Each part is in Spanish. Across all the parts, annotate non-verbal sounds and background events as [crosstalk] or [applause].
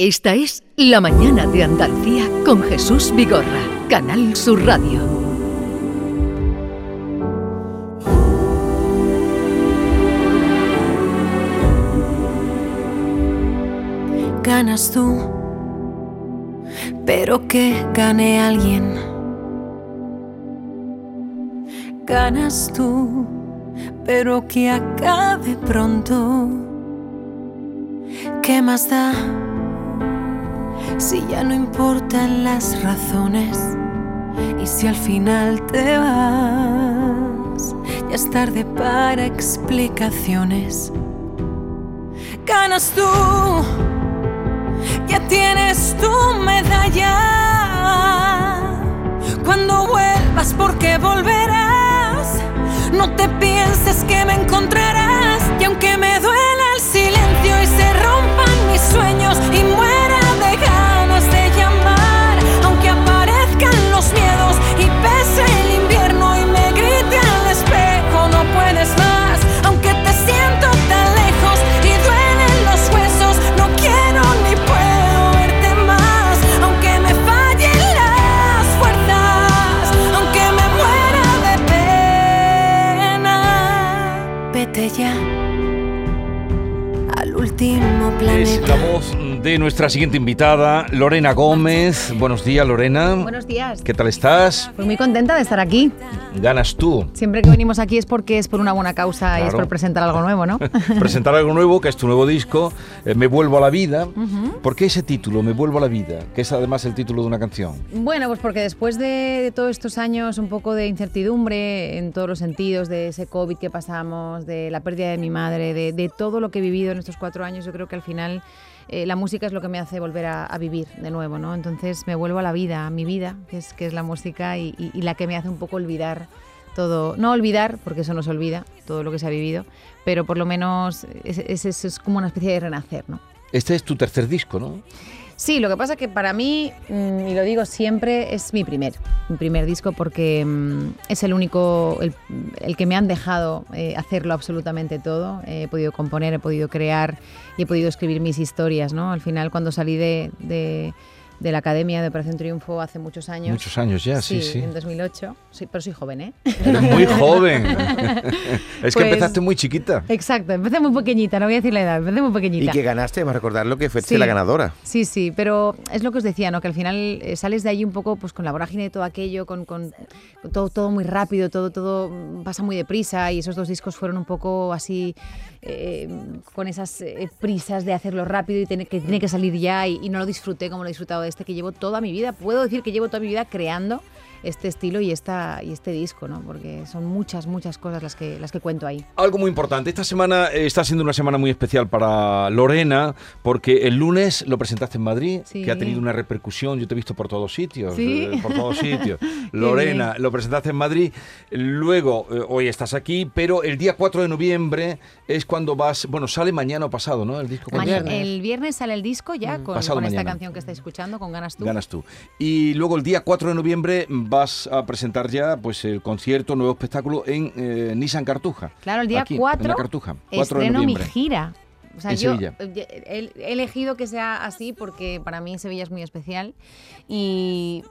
Esta es La Mañana de Andalucía con Jesús Vigorra, Canal Sur Radio. Ganas tú, pero que gane alguien. Ganas tú, pero que acabe pronto. ¿Qué más da? Si ya no importan las razones y si al final te vas, ya es tarde para explicaciones. Ganas tú, ya tienes tu medalla. Cuando vuelvas, porque volverás, no te pienses que me encontrarás y aunque me duela el silencio y se rompan mis sueños y de nuestra siguiente invitada, Lorena Gómez. Buenos días, Lorena. Buenos días. ¿Qué tal estás? Pues muy contenta de estar aquí. Ganas tú. Siempre que venimos aquí es porque es por una buena causa y es por presentar algo nuevo, ¿no? [laughs] presentar algo nuevo, que es tu nuevo disco, eh, Me vuelvo a la vida. ¿Por qué ese título, Me vuelvo a la vida? Que es además el título de una canción. Bueno, pues porque después de, todos estos años un poco de incertidumbre en todos los sentidos, de ese COVID que pasamos, de la pérdida de mi madre, de, de todo lo que he vivido en estos cuatro años, yo creo que al final eh, la música es lo que me hace volver a, vivir de nuevo, ¿no? Entonces me vuelvo a la vida, a mi vida, que es, que es la música y, la que me hace un poco olvidar todo, no olvidar, porque eso no se olvida, todo lo que se ha vivido, pero por lo menos es, es como una especie de renacer, ¿no? Este es tu tercer disco, ¿no? Sí, lo que pasa que para mí, mm, y lo digo siempre, es mi primer, mi primer disco porque mm, es el único, el, que me han dejado eh, hacerlo absolutamente todo. he podido componer, he podido crear y he podido escribir mis historias, ¿no? Al final, cuando salí de la Academia de Operación Triunfo hace muchos años. Muchos años ya, sí, sí. en 2008. Sí, pero soy joven, ¿eh? Eres muy joven. [laughs] es que pues empezaste muy chiquita. Exacto, empecé muy pequeñita, no voy a decir la edad, empecé muy pequeñita. Y que ganaste, vamos a recordar lo que fuiste la ganadora. Sí, sí, pero es lo que os decía, ¿no? Que al final eh, sales de allí un poco pues con la vorágine de todo aquello, con, con, todo, todo muy rápido, todo, todo pasa muy deprisa y esos dos discos fueron un poco así eh, con esas eh, prisas de hacerlo rápido y que tiene que salir ya y, no lo disfruté como lo he disfrutado de este que llevo toda mi vida. Puedo decir que llevo toda mi vida creando este estilo y, esta, y este disco, ¿no? Porque son muchas, muchas cosas las que, las que cuento ahí. Algo muy importante, esta semana eh, está siendo una semana muy especial para Lorena, porque el lunes lo presentaste en Madrid, que ha tenido una repercusión, yo te he visto por todos sitios, eh, por todos [laughs] sitios. Lorena, lo presentaste en Madrid, luego, eh, hoy estás aquí, pero el día 4 de noviembre es cuando vas, bueno, sale mañana o pasado, ¿no? El disco. El viernes sale el disco ya mm. con, con esta canción que estáis escuchando, con Ganas tú. Ganas tú. Y luego el día 4 de noviembre vas a presentar ya pues el concierto, nuevo espectáculo en eh, Nissan Cartuja. Claro, el día 4 en la Cartuja, 4 estreno mi gira. O sea, yo he, elegido que sea así porque para mí Sevilla es muy especial y,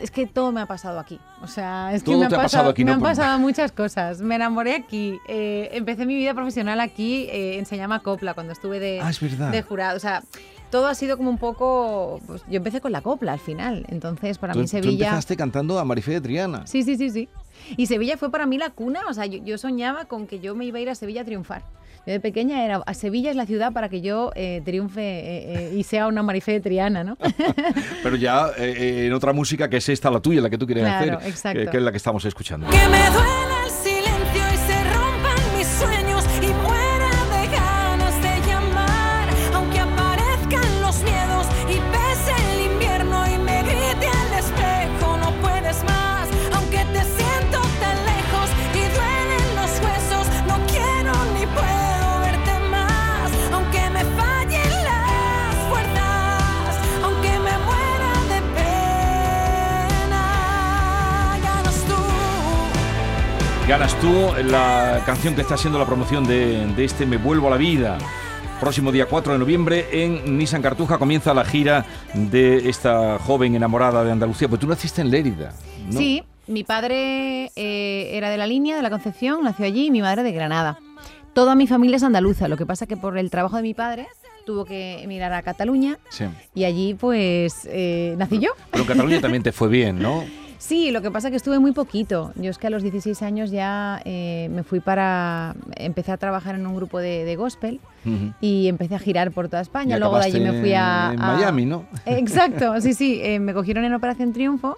es que todo me ha pasado aquí. O sea, es que me, ha pasado, aquí, me han pasado [laughs] muchas cosas. Me enamoré aquí, eh, empecé mi vida profesional aquí eh, en Copla cuando estuve de, ah, de jurado. O sea, todo ha sido como un poco. Pues, yo empecé con la copla al final. Entonces, para mí Sevilla. Tú empezaste cantando a Marifé de Triana. Sí, sí, sí, sí. Y Sevilla fue para mí la cuna. O sea, yo, soñaba con que yo me iba a ir a Sevilla a triunfar. Yo de pequeña era, a Sevilla es la ciudad para que yo eh, triunfe eh, eh, y sea una Marifé de Triana, ¿no? [laughs] Pero ya en otra música que es esta, la tuya, la que tú quieres hacer, que es la que estamos escuchando. Que me duele Ganas tú, la canción que está haciendo la promoción de, este Me Vuelvo a la Vida. próximo día 4 de noviembre en Nissan Cartuja comienza la gira de esta joven enamorada de Andalucía. Pues tú naciste en Lérida. ¿no? Sí, mi padre eh, era de la línea de la Concepción, nació allí, y mi madre de Granada. Toda mi familia es andaluza, lo que pasa que por el trabajo de mi padre tuvo que emigrar a Cataluña Sí. y allí pues eh, nací yo. Pero en Cataluña también te fue bien, ¿no? [laughs] Sí, lo que pasa es que estuve muy poquito. Yo es que a los 16 años ya eh, me fui para... Empecé a trabajar en un grupo de, de gospel y empecé a girar por toda España. Y Luego de allí me fui a... en a- Miami, ¿no? Exacto, [laughs] sí, sí. eh, me cogieron en Operación Triunfo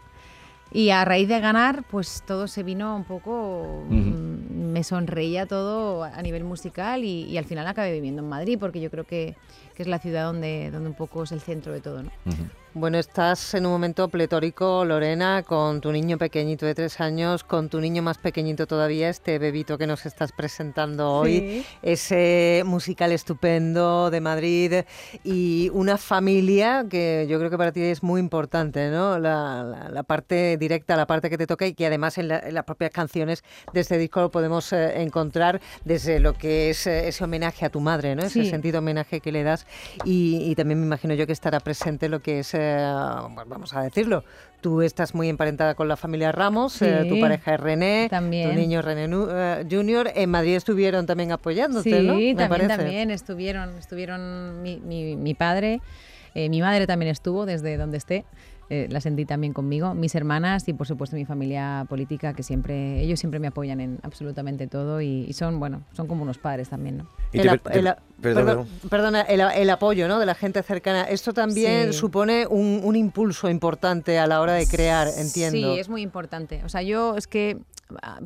y a raíz de ganar, pues todo se vino un poco... Me sonreía todo a nivel musical y, y al final acabé viviendo en Madrid porque yo creo que, que es la ciudad donde, donde un poco es el centro de todo, ¿no? Bueno, estás en un momento pletórico, Lorena, con tu niño pequeñito de tres años, con tu niño más pequeñito todavía, este bebito que nos estás presentando hoy, Sí. ese musical estupendo de Madrid y una familia que yo creo que para ti es muy importante, ¿no? La, la- la parte directa, la parte que te toca y que además en, la- en las propias canciones de este disco lo podemos eh, encontrar desde lo que es eh, ese homenaje a tu madre, ¿no? Ese Sí. sentido homenaje que le das y, y también me imagino yo que estará presente lo que es, eh, bueno, vamos a decirlo, tú estás muy emparentada con la familia Ramos, eh, tu Sí, pareja es René, también. tu niño René eh, Junior, en Madrid estuvieron también apoyándote, Sí, ¿no? Me también, también estuvieron, estuvieron mi, mi- mi padre, eh, mi madre también estuvo desde donde esté, eh, la sentí también conmigo, mis hermanas y por supuesto mi familia política que siempre, ellos siempre me apoyan en absolutamente todo y, y son, bueno, son como unos padres también, ¿no? Y El te- ap- te- el a- perdón, perdón, perdona, el, apoyo ¿no? de la gente cercana. Esto también Sí. supone un, un impulso importante a la hora de crear, entiendo. Sí, es muy importante. O sea, yo es que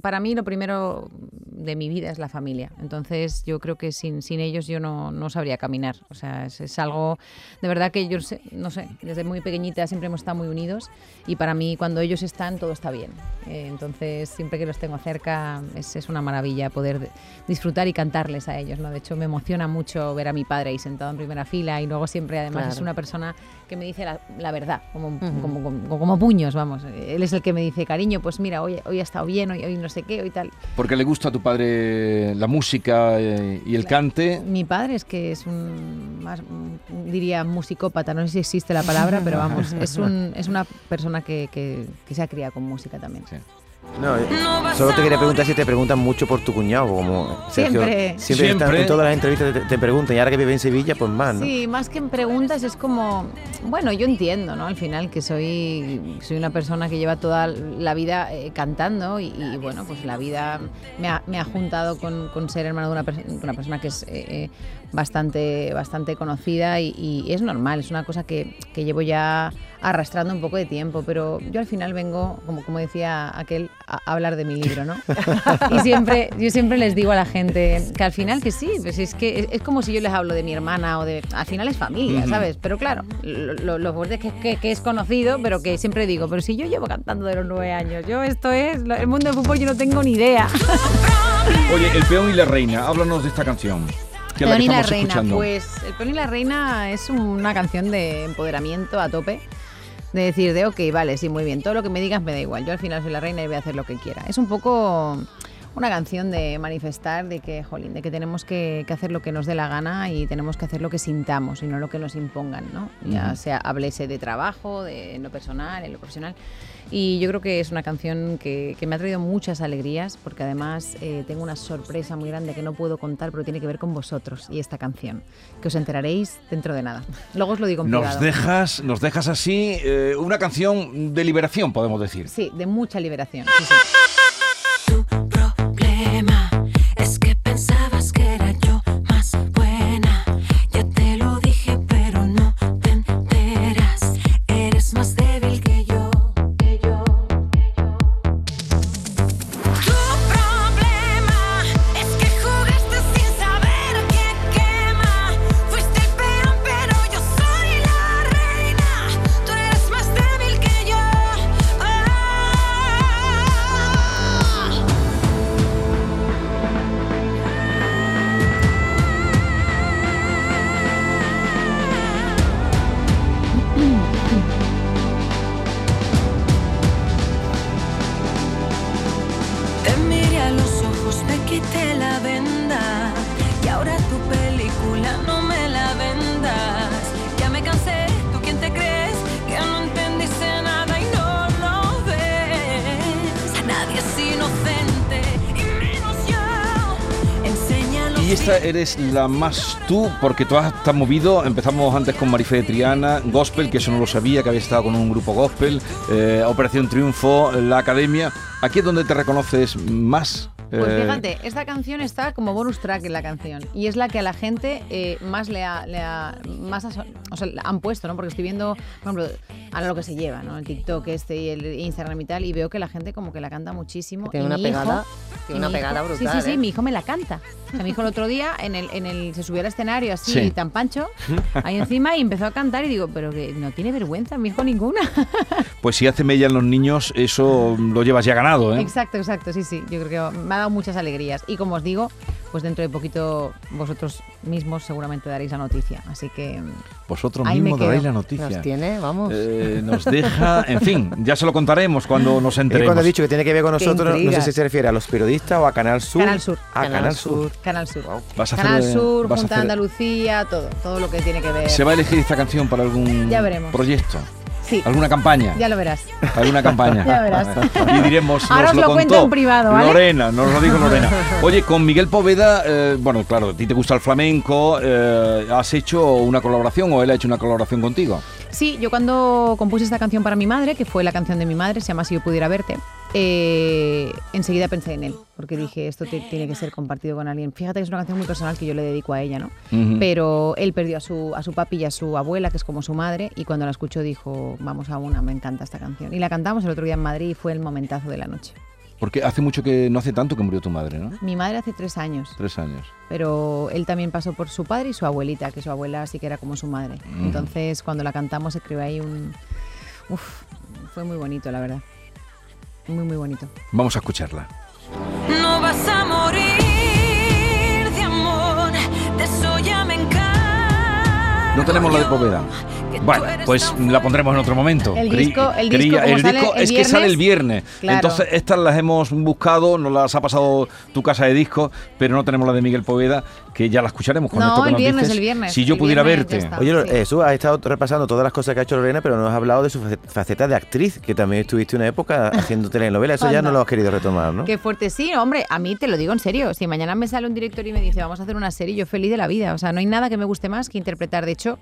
para mí lo primero de mi vida es la familia. Entonces yo creo que sin, sin ellos yo no, no sabría caminar. O sea, es, es algo de verdad que yo sé- no sé, desde muy pequeñita siempre hemos estado muy unidos y para mí cuando ellos están todo está bien. Eh, entonces siempre que los tengo cerca es, es una maravilla poder de- disfrutar y cantarles a ellos. ¿no? De hecho me emociona mucho ver a mi padre ahí sentado en primera fila y luego siempre además Claro. es una persona que me dice la, la verdad, como, Ujú. como, como, como puños, vamos. Él es el que me dice, cariño, pues mira, hoy, hoy ha estado bien, hoy, hoy no sé qué, hoy tal. Porque le gusta a tu padre la música eh, y el cante. Mi padre es que es un, más, diría, musicópata, no sé si existe la palabra, pero vamos, [laughs] es, un, es una persona que, que, que se ha criado con música también. Sí. No, eh, solo te quería preguntar si te preguntan mucho por tu cuñado, como Sergio. Siempre. Siempre, están- en todas las entrevistas te, te preguntan, y ahora que vive en Sevilla, pues más, ¿no? Sí, más que en preguntas es como, bueno, yo entiendo, ¿no? Al final que soy, soy una persona que lleva toda la vida eh, cantando y, y, bueno, pues la vida me ha, me ha juntado con, con ser hermano de una, una persona que es eh, eh, bastante, bastante conocida y, y es normal, es una cosa que, que llevo ya arrastrando un poco de tiempo, pero yo al final vengo, como, como decía aquel, a, hablar de mi libro, ¿no? [laughs] y siempre, yo siempre les digo a la gente que al final que sí, pues es que es, es como si yo les hablo de mi hermana o de... Al final es familia. ¿sabes? Pero claro, lo, lo, fuerte es que, que, que es conocido, pero que siempre digo, pero si yo llevo cantando de los nueve años, yo esto es, el mundo del fútbol yo no tengo ni idea. [laughs] Oye, El peón y la reina, háblanos de esta canción. La Peón y la Reina, escuchando. pues El Peón y la Reina es una canción de empoderamiento a tope. De decir, de ok, vale, sí, muy bien, todo lo que me digas me da igual. Yo al final soy la reina y voy a hacer lo que quiera. Es un poco una canción de manifestar de que, jolín, de que tenemos que, que hacer lo que nos dé la gana y tenemos que hacer lo que sintamos y no lo que nos impongan, ¿no? Ya Ujú. sea háblese de trabajo, de en lo personal, en lo profesional. Y yo creo que es una canción que, que me ha traído muchas alegrías, porque además eh, tengo una sorpresa muy grande que no puedo contar, pero tiene que ver con vosotros y esta canción, que os enteraréis dentro de nada. Luego os lo digo en Nos privado. dejas, nos dejas así eh, una canción de liberación, podemos decir. Sí, de mucha liberación. sí, sí. Eres la más tú, porque tú has estás movido. Empezamos antes con Marife de Triana, Gospel, que eso no lo sabía, que había estado con un grupo Gospel, eh, Operación Triunfo, la Academia. Aquí es donde te reconoces más. Pues eh, fíjate, esta canción está como bonus track en la canción y es la que a la gente eh, más le ha, le ha- más o sea, han puesto, ¿no? Porque estoy viendo, por ejemplo, ahora lo que se lleva, ¿no? El TikTok este y el Instagram y tal y veo que la gente como que la canta muchísimo. Tiene y una pegada, hijo- tiene una pegada hijo- brutal. Sí, sí, sí, ¿eh? mi hijo me la canta. O sea, mi hijo el otro día en el, en el, se subió al escenario así Sí. tan pancho, [laughs] ahí encima y empezó a cantar y digo, pero que no tiene vergüenza, mi hijo ninguna. Pues si hace mella en los niños, eso lo llevas ya ganado, ¿eh? Exacto, exacto, sí, sí. Yo creo que ha dado muchas alegrías. Y como os digo, pues dentro de poquito vosotros mismos seguramente daréis la noticia. Así que Vosotros Ahí me mismos daréis la noticia. Nos tiene, vamos. Eh, nos deja, en fin, ya se lo contaremos cuando nos enteremos. cuando ha dicho que tiene que ver con nosotros, no sé si se refiere a los periodistas o a Canal Sur. Canal Sur. Ah, Canal Canal, Sur. Sur. Canal Sur. Vas a Canal hacer- Sur, vas a Junta de hacer- Andalucía, todo, todo lo que tiene que ver. ¿Se va a elegir esta canción para algún Ya veremos. proyecto? Sí, ¿Alguna campaña? ya lo verás. ¿Alguna campaña? [laughs] Ya verás. Y diremos, Ahora nos os lo, lo cuento en privado, ¿vale? Lorena, nos lo dijo Lorena. [laughs] Oye, con Miguel Poveda, eh, bueno, claro, a ti te gusta el flamenco, eh, ¿has hecho una colaboración o él ha hecho una colaboración contigo? Sí, yo cuando compuse esta canción para mi madre, que fue la canción de mi madre, se llama Si yo pudiera verte, eh, enseguida pensé en él, porque dije, esto te- tiene que ser compartido con alguien. Fíjate que es una canción muy personal que yo le dedico a ella, ¿no? Pero él perdió a su, a su papi y a su abuela, que es como su madre, y cuando la escuchó dijo, vamos a una, me encanta esta canción. Y la cantamos el otro día en Madrid y fue el momentazo de la noche. Porque hace mucho que, no hace tanto que murió tu madre, ¿no? Mi madre hace tres años, Tres años. pero él también pasó por su padre y su abuelita, que su abuela sí que era como su madre. Entonces, cuando la cantamos, se creó ahí un... Uf, fue muy bonito, la verdad. Muy, muy bonito. Vamos a escucharla. No vas a morir de amor, de eso ya me encargo No tenemos la de Poveda. Bueno, pues la pondremos en otro momento. El Cri- disco- el disco, el sale disco el es que sale el viernes, claro. Entonces, estas las hemos buscado, nos las ha pasado tu casa de disco, pero no tenemos la de Miguel Poveda, que ya la escucharemos con No, esto que el nos viernes, dices. el viernes, Si yo el pudiera viernes ya verte. está. Oye, Sí. Jesús, has estado repasando todas las cosas que ha hecho Lorena, pero no has hablado de su face- faceta de actriz, que también estuviste una época [laughs] haciendo telenovelas. Eso ya Anda. no lo has querido retomar, ¿no? Qué fuerte, sí, hombre, a mí te lo digo en serio. Si mañana me sale un director y me dice, vamos a hacer una serie, yo feliz de la vida. O sea, no hay nada que me guste más que interpretar. De hecho,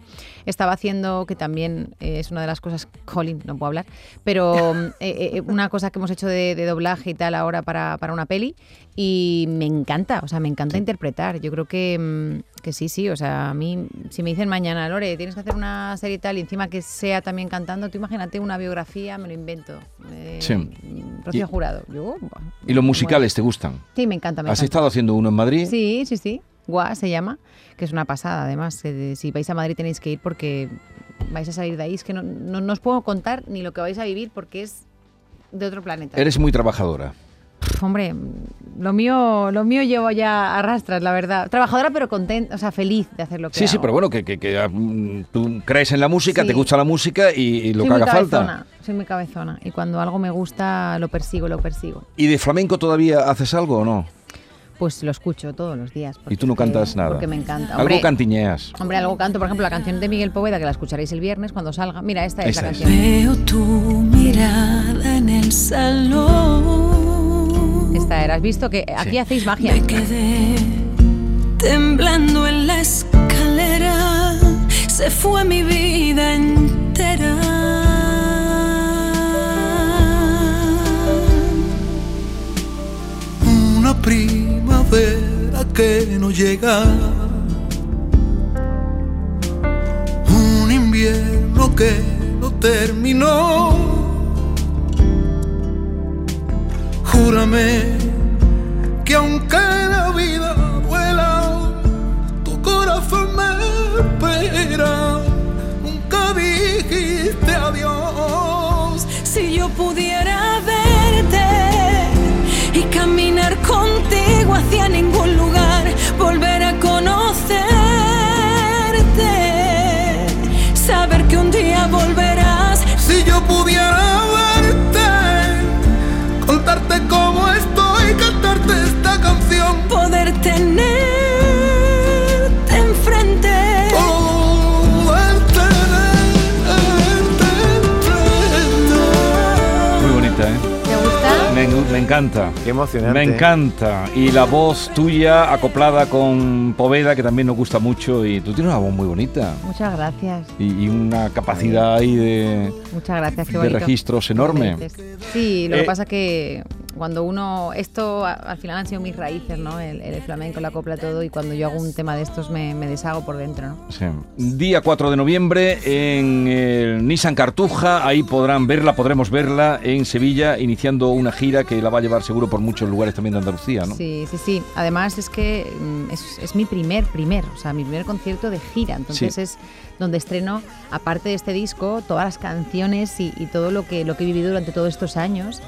estaba haciendo, que también eh, es una de las cosas, [laughs] Colin, no puedo hablar, pero eh, eh, una cosa que hemos hecho de, de doblaje y tal ahora para, para una peli y me encanta, o sea, me encanta interpretar. Yo creo que, mm, que sí, sí, o sea, a mí, si me dicen mañana, Lore, tienes que hacer una serie y tal, y encima que sea también cantando, tú imagínate una biografía, me lo invento. Eh, Sí. Rocío Y- Jurado. Yo, ¿Y los musicales te gustan? Sí, me encanta. Me ¿Has encanta. estado haciendo uno en Madrid? Sí, sí, sí. Gua se llama, que es una pasada. Además, si vais a Madrid tenéis que ir porque vais a salir de ahí. Es que no, no, no os puedo contar ni lo que vais a vivir porque es de otro planeta. Eres muy trabajadora. Hombre, lo mío, lo mío llevo ya a rastras, la verdad. Trabajadora pero contenta, o sea, feliz de hacer lo que Sí, sí, pero bueno, que, que- que, ah, mm, tú crees en la música, Sí. te gusta la música y, y lo soy que haga cabezona, falta. Soy muy cabezona. Y cuando algo me gusta, lo persigo, lo persigo. ¿Y de flamenco todavía haces algo o no? Pues lo escucho todos los días. ¿Y tú no cantas nada? Porque me encanta. Algo Hombre, cantiñeas. Hombre, algo canto, por ejemplo, la canción de Miguel Poveda, que la escucharéis el viernes cuando salga. Mira, esta es Esta la es. canción. Veo tu mirada en el salón. Esta era. ¿Has visto que aquí Sí. hacéis magia? Me quedé temblando en la escalera. Se fue mi vida entera. una primavera que no llega, un invierno que no terminó. Júrame que aunque la vida Me encanta. Qué emocionante. Me encanta. Y la voz tuya acoplada con Poveda, que también nos gusta mucho. Y tú tienes una voz muy bonita. Muchas gracias. Y, una capacidad ahí de, Muchas gracias, de registros enorme. Sí, lo que Eh, pasa que cuando uno, esto al final han sido mis raíces, ¿no? El, el flamenco, la copla, todo, y cuando yo hago un tema de estos me, me deshago por dentro, ¿no? Sí. Día 4 de noviembre en el Nissan Cartuja, ahí podrán verla, podremos verla en Sevilla, iniciando una gira que la va a llevar seguro por muchos lugares también de Andalucía, ¿no? Sí, sí, sí. Además es que mm, es, es mi primer, primer, o sea, mi primer concierto de gira. Entonces Sí. es donde estreno, aparte de este disco, todas las canciones y, y todo lo que, lo que he vivido durante todos estos años.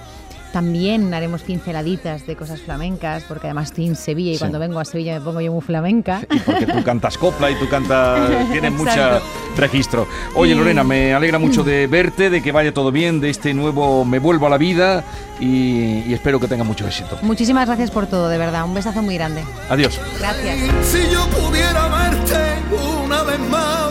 También haremos pinceladitas de cosas flamencas, porque además estoy en Sevilla y Sí. cuando vengo a Sevilla me pongo yo muy flamenca. Y porque tú cantas copla y tú cantas, [laughs] tienes mucho registro. Oye, Y- Lorena, me alegra mucho de [laughs] verte, de que vaya todo bien, de este nuevo Me vuelvo a la vida y, y espero que tenga mucho éxito. Muchísimas gracias por todo, de verdad. Un besazo muy grande. Adiós. Gracias. Si yo pudiera verte una vez más,